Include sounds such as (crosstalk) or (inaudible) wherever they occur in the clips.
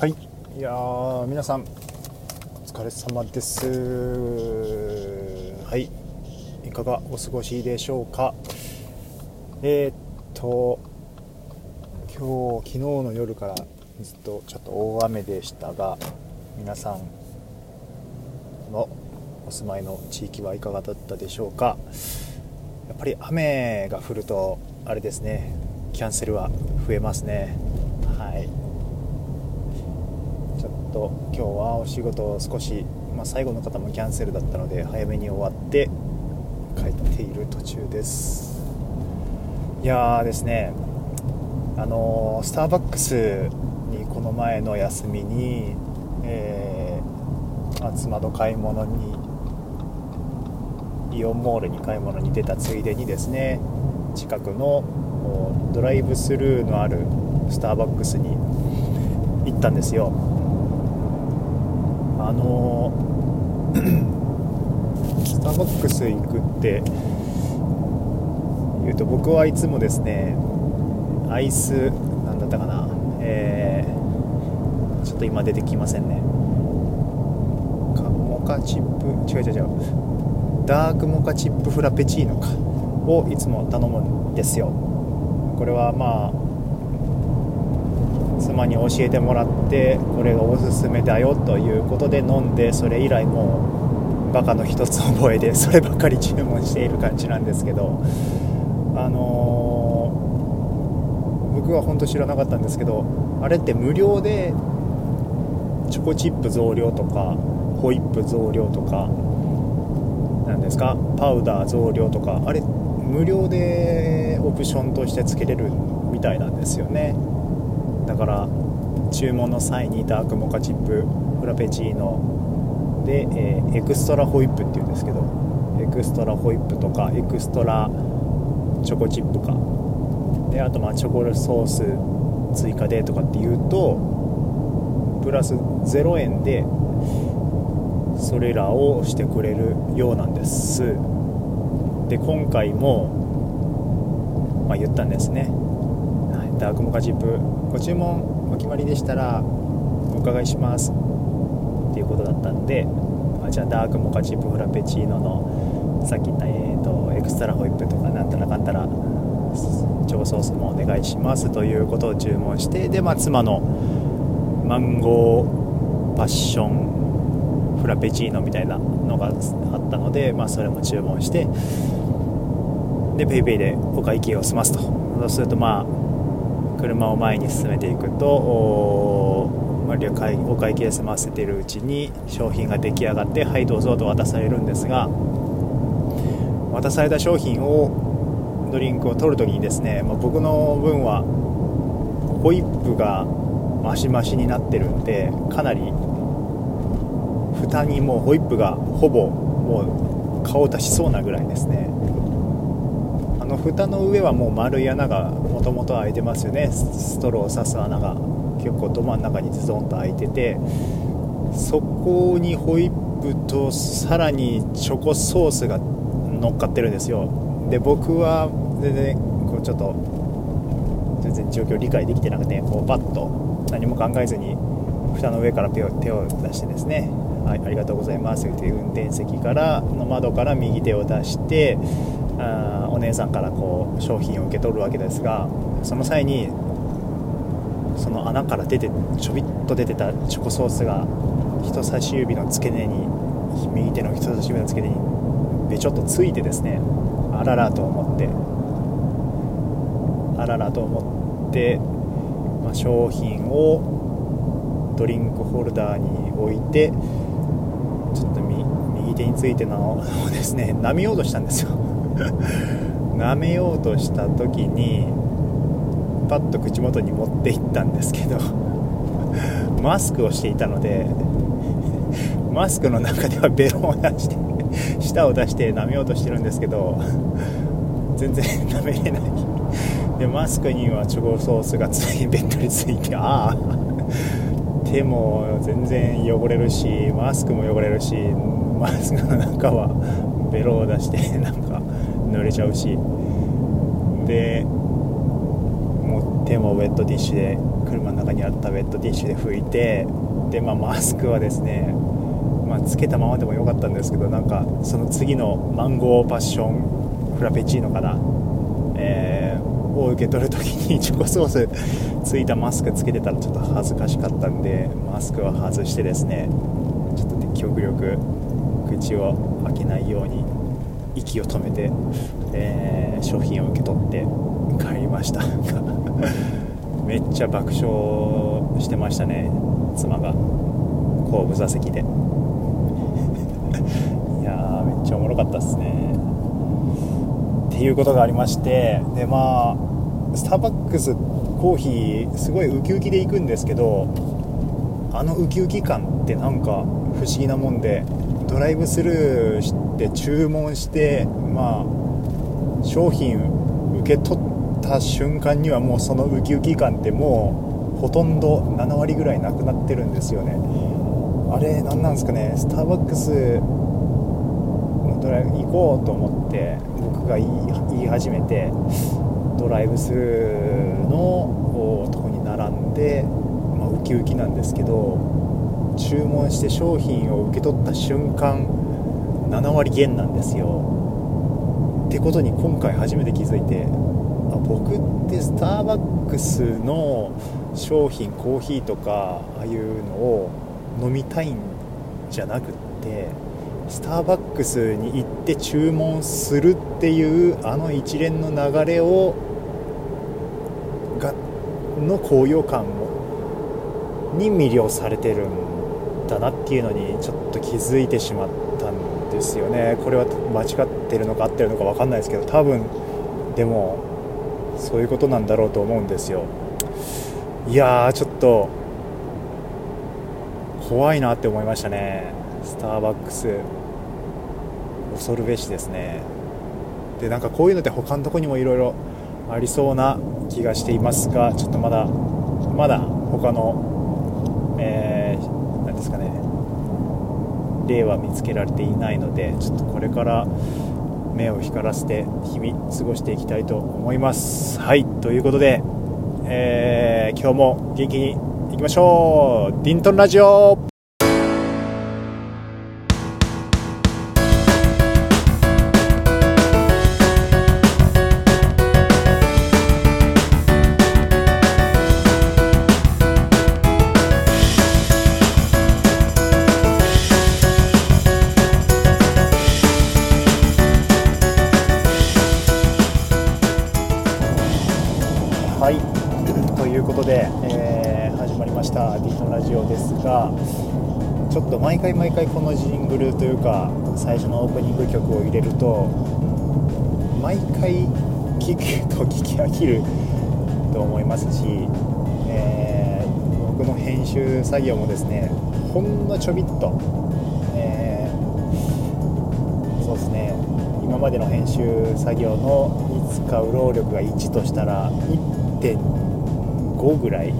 はい。いやー皆さんお疲れ様です。はい。いかがお過ごしでしょうか？えー、っと今日昨日の夜からずっとちょっと大雨でしたが皆さんのお住まいの地域はいかがだったでしょうか？やっぱり雨が降るとあれですねキャンセルは増えますね。はい今日はお仕事を少し、まあ、最後の方もキャンセルだったので早めに終わって帰っている途中です。いやーですね。あのースターバックスにこの前の休みに、えー妻と買い物にイオンモールに買い物に出たついでにですね近くのドライブスルーのあるスターバックスに行ったんですよ。あのスターバックス行くって言うと僕はいつもですねアイスなんだったかなえー、ちょっと今出てきませんね。カモカチップ違う違う違うダークモカチップフラペチーノかをいつも頼むんですよ。これはまあ妻に教えてもらってこれがおすすめだよということで飲んでそれ以来もうバカの一つ覚えでそればっかり注文している感じなんですけどあのー僕は本当知らなかったんですけどあれって無料でチョコチップ増量とかホイップ増量とかなんですか？パウダー増量とかあれ無料でオプションとしてつけれるみたいなんですよね。だから注文の際にダークモカチップフラペチーノで、えーエクストラホイップっていうんですけどエクストラホイップとかエクストラチョコチップか。であとまあチョコレートソース追加でとかっていうとプラス0円でそれらをしてくれるようなんです。で今回も、まあ、言ったんですね、はい、ダークモカチップご注文お決まりでしたらお伺いします。っていうことだったんであじゃあダークモカチップフラペチーノのさっき言った、えー、とエクストラホイップとかなんたらかんたらチョコソースもお願いします。ということを注文してで、まあ、妻のマンゴーパッションフラペチーノみたいなのがあったので、まあ、それも注文してで PayPay でお会計を済ますと。そうするとまあ車を前に進めていくとお,、まあ、会お会計済ませているうちに商品が出来上がってはいどうぞと渡されるんですが渡された商品をドリンクを取るときにですね、まあ、僕の分はホイップがマシマシになってるんでかなり蓋にもうホイップがほぼもう顔出しそうなぐらいですね。あの蓋の上はもう丸い穴がもともと開いてますよね。ストローを刺す穴が。結構ど真ん中にズドンと開いてて。そこにホイップとさらにチョコソースが乗っかってるんですよ。で僕は全然こうちょっと全然状況理解できてなくてこうバッと何も考えずに蓋の上から手を出してですね。はい、ありがとうございますという運転席からの窓から右手を出してあ姉さんからこう商品を受け取るわけですがその際にその穴から出てちょびっと出てたチョコソースが人差し指の付け根に右手の人差し指の付け根にべちょっとついてですねあららと思ってあららと思って、まあ、商品をドリンクホルダーに置いてちょっと右手についてのをですね舐めようとしたんですよ。舐めようとした時にパッと口元に持っていったんですけど (laughs) マスクをしていたのでマスクの中ではベロを出して舌を出して舐めようとしてるんですけど全然舐めれない。でマスクにはチョコソースがついべったりついてああ手も全然汚れるしマスクも汚れるしマスクの中はベロを出してなんか濡れちゃうし。でもう手もウェットティッシュで車の中にあったウェットティッシュで拭いてで、まあ、マスクはですね、まあ、つけたままでもよかったんですけどなんかその次のマンゴーパッションフラペチーノかな、えー、を受け取るときにチョコソースついたマスクつけてたらちょっと恥ずかしかったんでマスクは外してですねちょっと極力口を開けないように息を止めて、えー、商品を受け取って帰りました。(laughs) めっちゃ爆笑してましたね妻が。後部座席で。(laughs) いやーめっちゃおもろかったっすね。っていうことがありましてでまあスターバックスコーヒーすごいウキウキで行くんですけどあのウキウキ感ってなんか不思議なもんでドライブスルーして注文してまあ商品受け取った瞬間にはもうそのウキウキ感ってもうほとんど7割ぐらいなくなってるんですよね。あれ何なんですかね。スターバックスドライブ行こうと思って僕が言い始めてドライブスルーのとこに並んで、まあ、ウキウキなんですけど注文して商品を受け取った瞬間7割減なんですよ。ってことに今回初めて気づいてあ僕ってスターバックスの商品コーヒーとかああいうのを飲みたいんじゃなくってスターバックスに行って注文するっていうあの一連の流れをがの高揚感に魅了されてるんだなっていうのにちょっと気づいてしまったんですよね。これは間違ってるのか合ってるのか分かんないですけど多分でもそういうことなんだろうと思うんですよ。いやーちょっと怖いなって思いましたね。スターバックス。恐るべしですね。でなんかこういうのって他のとこにもいろいろありそうな気がしていますがちょっとまだまだ他の、えーですかね例は見つけられていないのでちょっとこれから目を光らせて日々過ごしていきたいと思います。はいということで、えー、今日も元気にいきましょう。ディントンラジオ。ちょっと毎回毎回このジングルというか最初のオープニング曲を入れると毎回聴くと聴き飽きると思いますし、えー、僕の編集作業もですねほんのちょびっと、えー、そうですね今までの編集作業のに使う労力が1としたら1.5ぐらい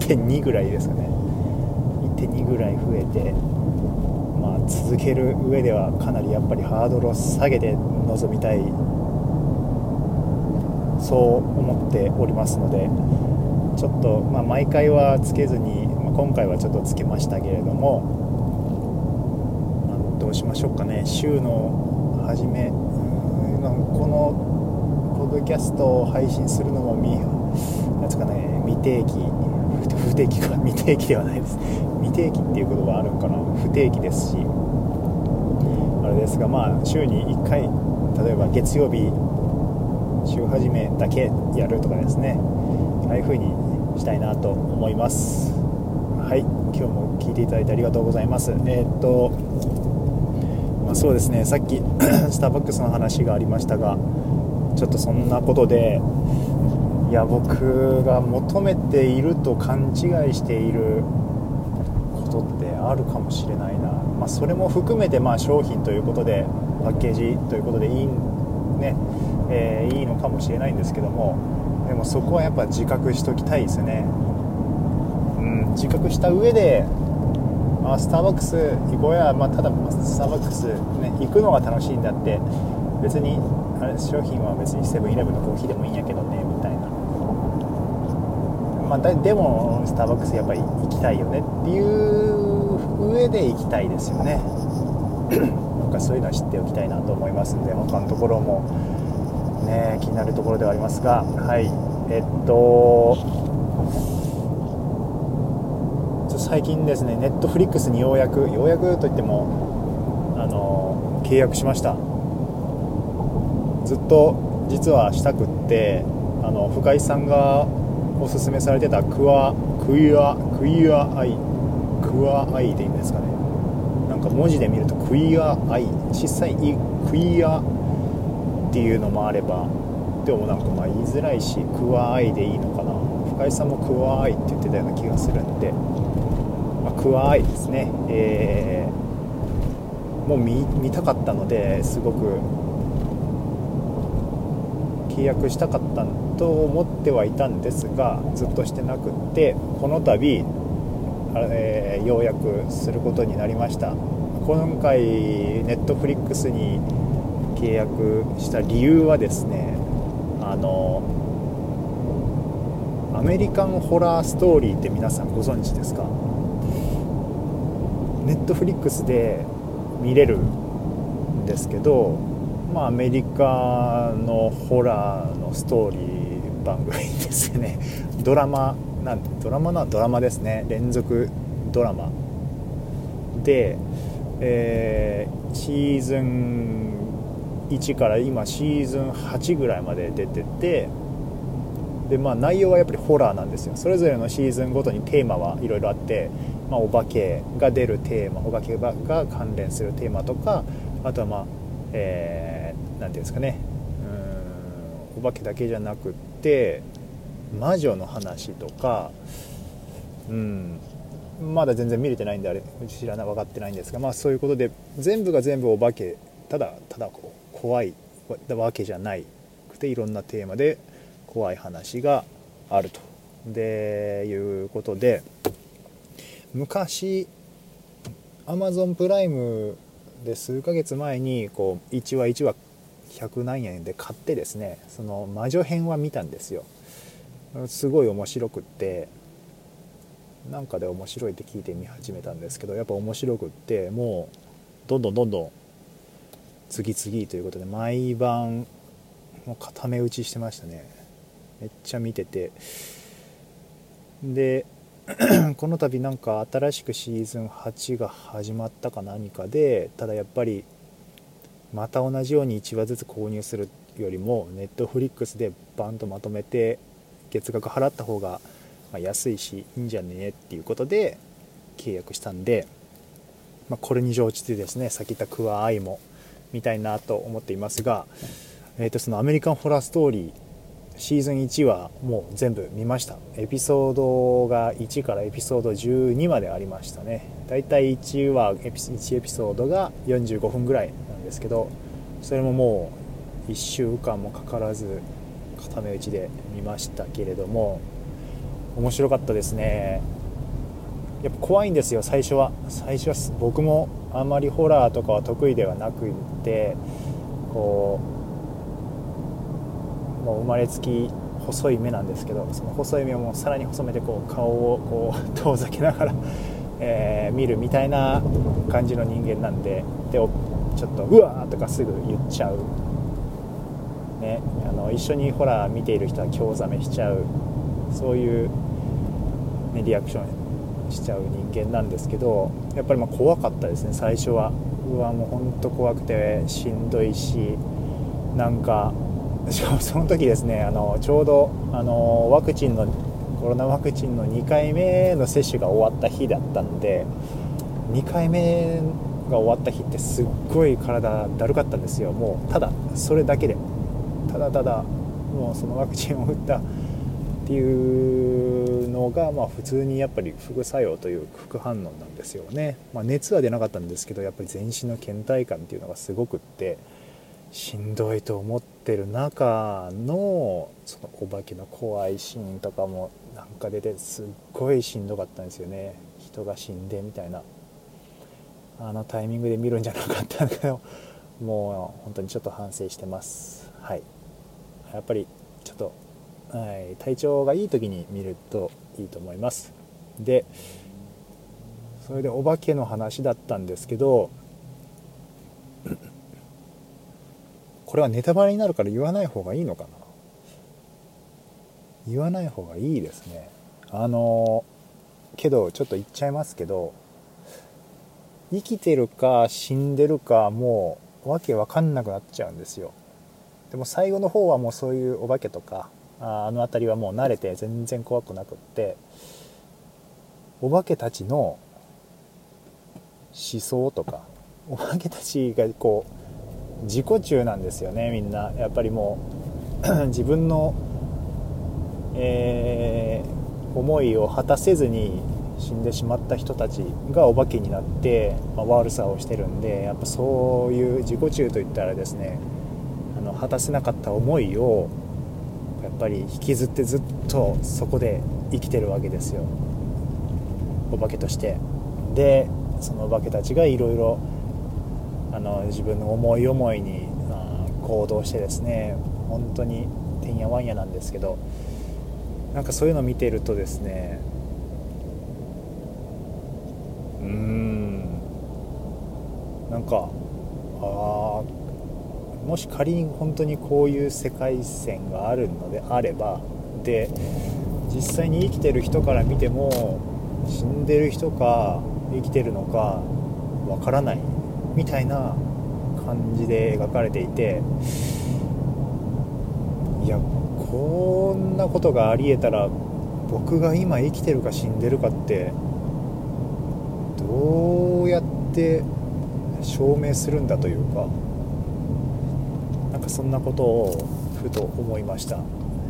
1.2ぐらいですかね。1.2ぐらい増えて、まあ、続ける上ではかなりやっぱりハードルを下げて臨みたい。そう思っておりますのでちょっと、まあ、毎回はつけずに、まあ、今回はちょっとつけましたけれども、まあ、どうしましょうかね。週の初めこのポッドキャストを配信するのもみなんですかね未定期。不定期か未定期ではないです。未定期っていうことがあるんかな不定期ですしあれですがまあ週に1回例えば月曜日週始めだけやるとかですね。ああいう風にしたいなと思います。はい。今日も聞いていただいてありがとうございます。えー、っとまあ、そうですね。さっきスターバックスの話がありましたがちょっとそんなことでいや僕が求めていると勘違いしているあるかもしれないな、まあ、それも含めてまあ商品ということでパッケージということでいい,、ねえー、いいのかもしれないんですけどもでもそこはやっぱ自覚しときたいですね、うん、自覚した上であスターバックス行こうや、まあ、ただスターバックス、ね、行くのが楽しいんだって別にあれ商品は別にセブンイレブンのコーヒーでもいいんやけどねみたいな。まあ、でもスターバックスやっぱり行きたいよねっていう上で行きたいですよね。なんかそういうのは知っておきたいなと思いますんで他のところもね気になるところではありますがはい。えっと最近ですねネットフリックスにようやくようやくといってもあの契約しました。ずっと実はしたくってあの深井さんがおすすめされてたクワクイアクイアアイ。クワアイでいいんですかね。なんか文字で見るとクイアアイ小さいクイアっていうのもあればでもなんかまあ言いづらいしクワアイでいいのかな。深井さんもクワアイって言ってたような気がするんで、まあ、クワアイですね。えー、もう見たかったのですごく契約したかったと思ってはいたんですがずっとしてなくってこの度、えー、ようやくすることになりました。今回ネットフリックスに契約した理由はですねあのアメリカンホラーストーリーって皆さんご存知ですか？ネットフリックスで見れるんですけどまあ、アメリカのホラーのストーリー番組ですよね。ドラマなんドラマなドラマですね。連続ドラマ。で、えー、シーズン1から今シーズン8ぐらいまで出ててで、まあ、内容はやっぱりホラーなんですよ。それぞれのシーズンごとにテーマはいろいろあって、まあ、お化けが出るテーマお化けが関連するテーマとかあとはまあ、えー何て言うんですかね。うんお化けだけじゃなくって魔女の話とかうんまだ全然見れてないんであれ知らない分かってないんですがまあそういうことで全部が全部お化けただただ怖いわけじゃないくていろんなテーマで怖い話があると。でいうことで昔 Amazon プライムで数ヶ月前にこう1話1話100何円で買ってですねその魔女編は見たんですよ。すごい面白くってなんかで面白いって聞いて見始めたんですけどやっぱ面白くってもうどんどんどんどん次々ということで毎晩もう固め打ちしてましたね。めっちゃ見てて。で (clears throat) この度なんか新しくシーズン8が始まったか何かでただやっぱりまた同じように1話ずつ購入するよりもネットフリックスでバンとまとめて月額払った方が安いしいいんじゃねえっていうことで契約したんで、まあ、これに乗じてですねさっき言ったクワアイも見たいなと思っていますが、えー、とそのアメリカンホラーストーリーシーズン1はもう全部見ました。エピソードが1からエピソード12までありましたね。だいたい1話1エピソードが45分ぐらいなんですけどそれももう1週間もかからず固め打ちで見ましたけれども面白かったですね。やっぱ怖いんですよ最初は。最初は僕もあんまりホラーとかは得意ではなくってこうもう生まれつき細い目なんですけどその細い目をもうさらに細めてこう顔をこう (laughs) 遠ざけながら、えー、見るみたいな感じの人間なんででちょっとうわーとかすぐ言っちゃう、ね、あの一緒にホラー見ている人は興ざめしちゃうそういう、ね、リアクションしちゃう人間なんですけどやっぱりま怖かったですね。最初は。うわもうほんと怖くてしんどいしなんかしかもその時ですねあのちょうどあのワクチンのコロナワクチンの2回目の接種が終わった日だったんで2回目が終わった日ってすっごい体だるかったんですよ。もうただそれだけで。ただただもうそのワクチンを打ったっていうのが、まあ、普通にやっぱり副作用という副反応なんですよね、まあ、熱は出なかったんですけどやっぱり全身の倦怠感っていうのがすごくってしんどいと思ってる中のそのお化けの怖いシーンとかもなんか出てすっごいしんどかったんですよね。人が死んでみたいな。あのタイミングで見るんじゃなかったんだけどもう本当にちょっと反省してます。はい。やっぱりちょっとはい、体調がいい時に見るといいと思います。でそれでお化けの話だったんですけど (clears throat) これはネタバレになるから言わない方がいいのかな。言わない方がいいですね。あのけどちょっと言っちゃいますけど生きてるか死んでるかもうわけわかんなくなっちゃうんですよ。でも最後の方はもうそういうお化けとかあの辺りはもう慣れて全然怖くなくってお化けたちの思想とかお化けたちがこう自己中なんですよねみんな。やっぱりもう (clears throat) 自分の、えー、思いを果たせずに死んでしまった人たちがお化けになって、まあ、悪さをしてるんでやっぱそういう自己中といったらですね果たせなかった思いをやっぱり引きずってずっとそこで生きてるわけですよ。お化けとして。でそのお化けたちがいろいろ自分の思い思いに行動してですね本当にてんやわんやなんですけどなんかそういうの見てるとですねうんなんかあもし仮に本当にこういう世界線があるのであればで実際に生きてる人から見ても死んでる人か生きてるのかわからないみたいな感じで描かれていていやこんなことがありえたら僕が今生きてるか死んでるかってどうやって証明するんだというかかそんなことをふと思いました、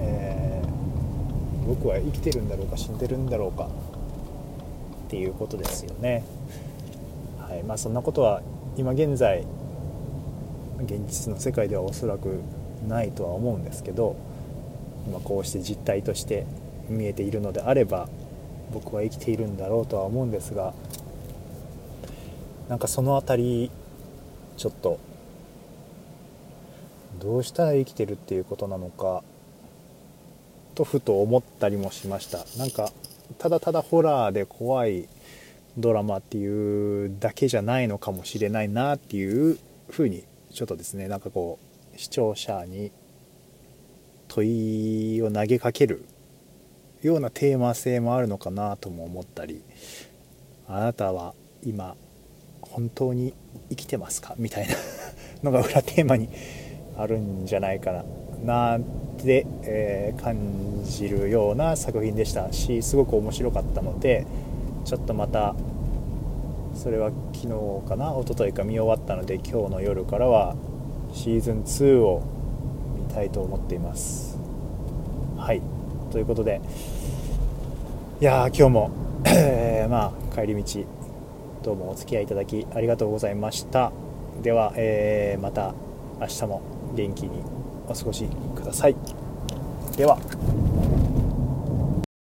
えー、僕は生きてるんだろうか死んでるんだろうかっていうことですよね。はいまあそんなことは今現在現実の世界ではおそらくないとは思うんですけど今こうして実態として見えているのであれば僕は生きているんだろうとは思うんですがなんかその辺りちょっとどうしたら生きてるっていうことなのかとふと思ったりもしました。なんかただただホラーで怖いドラマっていうだけじゃないのかもしれないなっていうふうにちょっとですねなんかこう視聴者に問いを投げかけるようなテーマ性もあるのかなとも思ったりあなたは今本当に生きてますか？みたいなのが裏テーマにあるんじゃないかななんて、えー、感じるような作品でした。しすごく面白かったのでちょっとまたそれは昨日かな一昨日か見終わったので今日の夜からはシーズン2を見たいと思っています。はい。ということでいや今日も、まあ帰り道どうもお付き合いいただきありがとうございました。では、えー、また明日も。元気にお過ごしください。では。